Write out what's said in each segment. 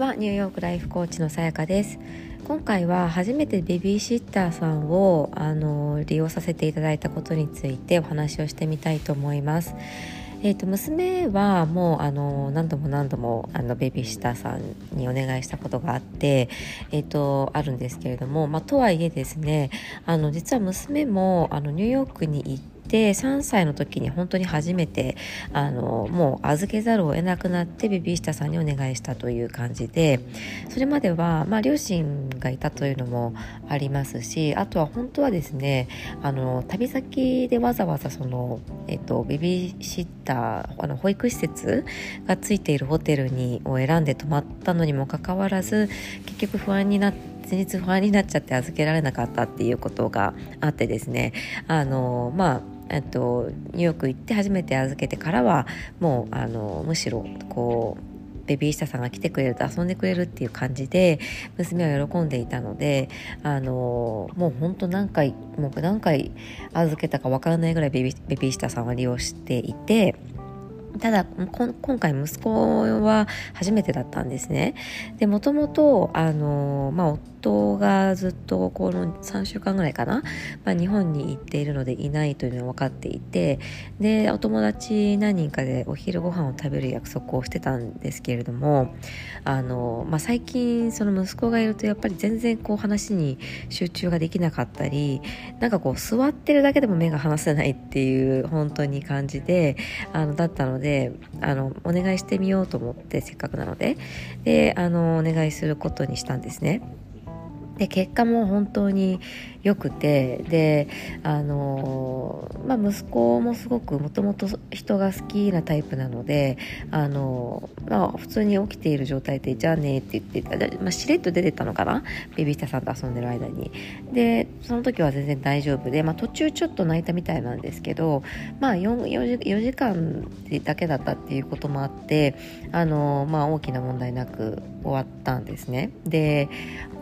は。ニューヨークライフコーチのさやかです。今回は初めてベビーシッターさんをあの利用させていただいたことについてお話をしてみたいと思います。えーと、娘はもうあの何度も何度もあのベビーシッターさんにお願いしたことがあって、えーと、あるんですけれども、まあ、とはいえですねあの実は娘もあのニューヨークに行ってで3歳の時に本当に初めてあのもう預けざるを得なくなってベビーシッターさんにお願いしたという感じでそれまでは、まあ、両親がいたというのもありますしあとは本当はですねあの旅先でわざわざその、えっと、ベビーシッターあの保育施設がついているホテルにを選んで泊まったのにもかかわらず結局不安になって前日不安になっちゃって預けられなかったっていうことがあってですねあのまあえっと、ニューヨーク行って初めて預けてからはもうあのむしろこうベビーシタさんが来てくれると遊んでくれるっていう感じで娘は喜んでいたのであのもうほんと何回もう何回預けたかわからないぐらいベビーシタさんは利用していて。ただ今回息子は初めてだったんですね。でもともとあの、まあ、夫がずっとこの3週間ぐらいかな、まあ、日本に行っているのでいないというのは分かっていてでお友達何人かでお昼ご飯を食べる約束をしてたんですけれどもあの、まあ、最近その息子がいるとやっぱり全然こう話に集中ができなかったりなんかこう座ってるだけでも目が離せないっていう本当に感じであのだったのであのお願いしてみようと思ってせっかくなのでであのお願いすることにしたんですね。で結果も本当に良くてであの、まあ、息子もすごくもともと人が好きなタイプなのであの、まあ、普通に起きている状態で「じゃあね」って言って、まあ、しれっと出てたのかな？ベビースターさんと遊んでる間に。でその時は全然大丈夫で、まあ、途中ちょっと泣いたみたいなんですけど、まあ4、4, 時4時間だけだったっていうこともあってあの、まあ、大きな問題なく終わったんですね。で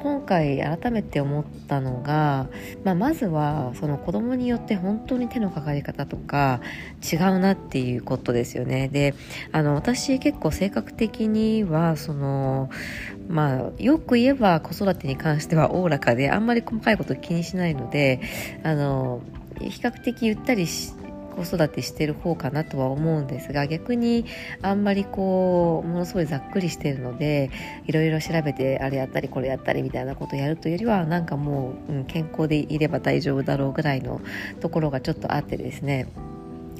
今回改めて思ったのがまあ、まずはその子供によって本当に手のかかり方とか違うなっていうことですよね。であの私結構性格的にはそのまあよく言えば子育てに関してはおおらかであんまり細かいこと気にしないのであの比較的ゆったりし子育てしてる方かなとは思うんですが逆にあんまりこうものすごいざっくりしてるのでいろいろ調べてあれやったりこれやったりみたいなことやるというよりはなんかもう、うん、健康でいれば大丈夫だろうぐらいのところがちょっとあってですね。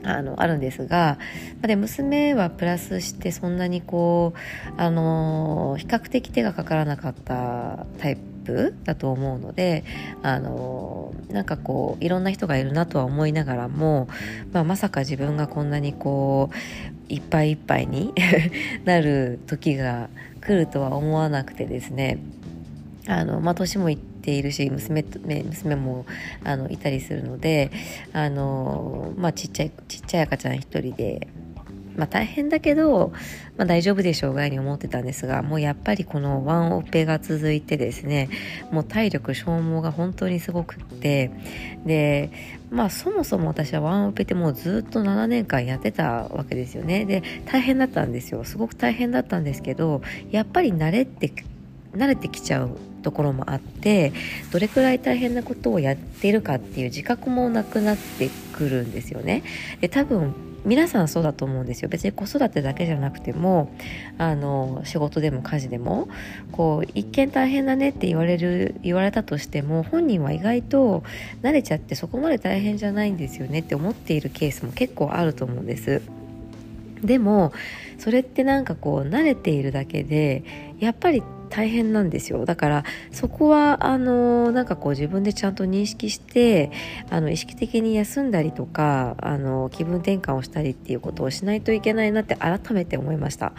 あのあるんですがで娘はプラスしてそんなにこうあの比較的手がかからなかったタイププだと思うのであのなんかこういろんな人がいるなとは思いながらも、まあ、まさか自分がこんなにこういっぱいいっぱいに なる時が来るとは思わなくてですね。あの、まあ、年もいっているし娘娘もあのいたりするのであの、まあ、ちっちゃいちっちゃい赤ちゃん一人でまあ、大変だけど、まあ、大丈夫でしょうぐらいに思ってたんですがもうやっぱりこのワンオペが続いてですねもう体力消耗が本当にすごくってでまあそもそも私はワンオペってもうずっと7年間やってたわけですよねで大変だったんですよすごく大変だったんですけどやっぱり慣れて慣れてきちゃうところもあってどれくらい大変なことをやっているかっていう自覚もなくなってくるんですよね。で多分皆さんそうだと思うんですよ。別に子育てだけじゃなくてもあの仕事でも家事でもこう一見大変だねって言われる言われたとしても本人は意外と慣れちゃってそこまで大変じゃないんですよねって思っているケースも結構あると思うんです。でもそれってなんかこう慣れているだけでやっぱり大変なんですよ。だからそこはあのなんかこう自分でちゃんと認識してあの意識的に休んだりとかあの気分転換をしたりっていうことをしないといけないなって改めて思いました。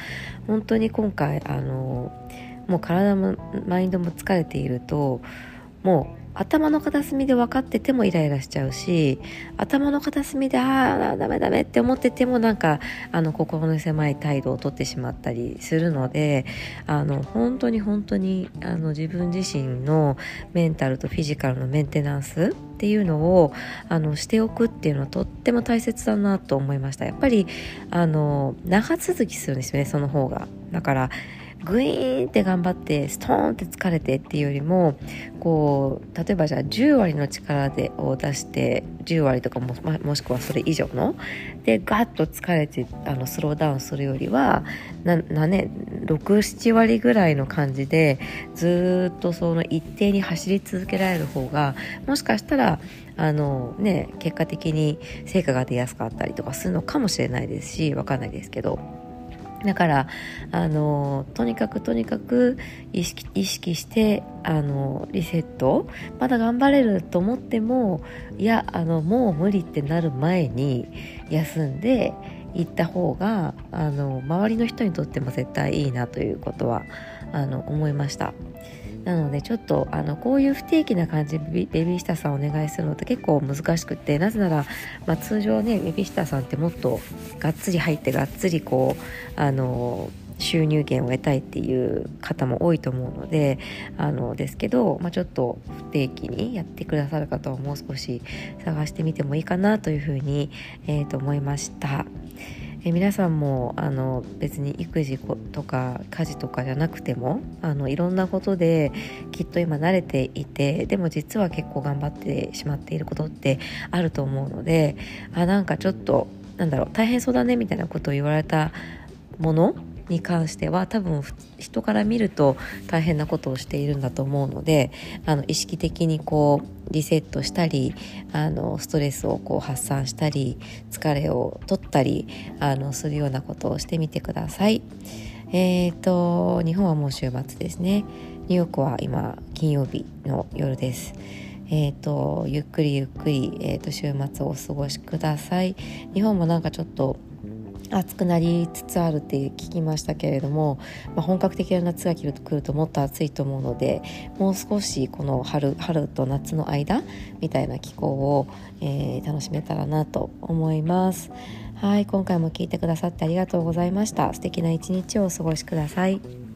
本当に今回あのもう体もマインドも疲れているともう頭の片隅で分かっててもイライラしちゃうし頭の片隅でああダメダメって思っててもなんかあの心の狭い態度をとってしまったりするのであの本当に本当にあの自分自身のメンタルとフィジカルのメンテナンスっていうのをあのしておくっていうのはとっても大切だなと思いました。やっぱりあの長続きするんですよねその方が。だからグイーンって頑張ってストーンって疲れてっていうよりもこう例えばじゃあ10割の力でを出して10割とかももしくはそれ以上のでガッと疲れてあのスローダウンするよりはなな、ね、67割ぐらいの感じでずっとその一定に走り続けられる方がもしかしたらあの、ね、結果的に成果が出やすかったりとかするのかもしれないですし分かんないですけど。だからあのとにかくとにかく意識意識してあのリセットまだ頑張れると思ってもいやあのもう無理ってなる前に休んで行った方があの周りの人にとっても絶対いいなということはあの思いました。なのでちょっとあのこういう不定期な感じベビーシッターさんお願いするのって結構難しくてなぜなら、まあ、通常ねベビーシッターさんってもっとがっつり入ってがっつりこうあの収入源を得たいっていう方も多いと思うのであのですけど、まあ、ちょっと不定期にやってくださる方をもう少し探してみてもいいかなというふうに、えー、と思いました。え皆さんもあの別に育児とか家事とかじゃなくてもあのいろんなことできっと今慣れていてでも実は結構頑張ってしまっていることってあると思うのであなんかちょっとなんだろう大変そうだねみたいなことを言われたものに関しては多分人から見ると大変なことをしているんだと思うのであの意識的にこうリセットしたりあのストレスをこう発散したり疲れを取ったりあのするようなことをしてみてください。えーと、日本はもう週末ですね。ニューヨークは今金曜日の夜です。えーと、ゆっくりゆっくり、えーと週末をお過ごしください。日本もなんかちょっと暑くなりつつあるって聞きましたけれども、まあ、本格的な夏が来ると来るともっと暑いと思うのでもう少しこの春春と夏の間みたいな気候を、えー、楽しめたらなと思います。はい今回も聞いてくださってありがとうございました。素敵な一日をお過ごしください。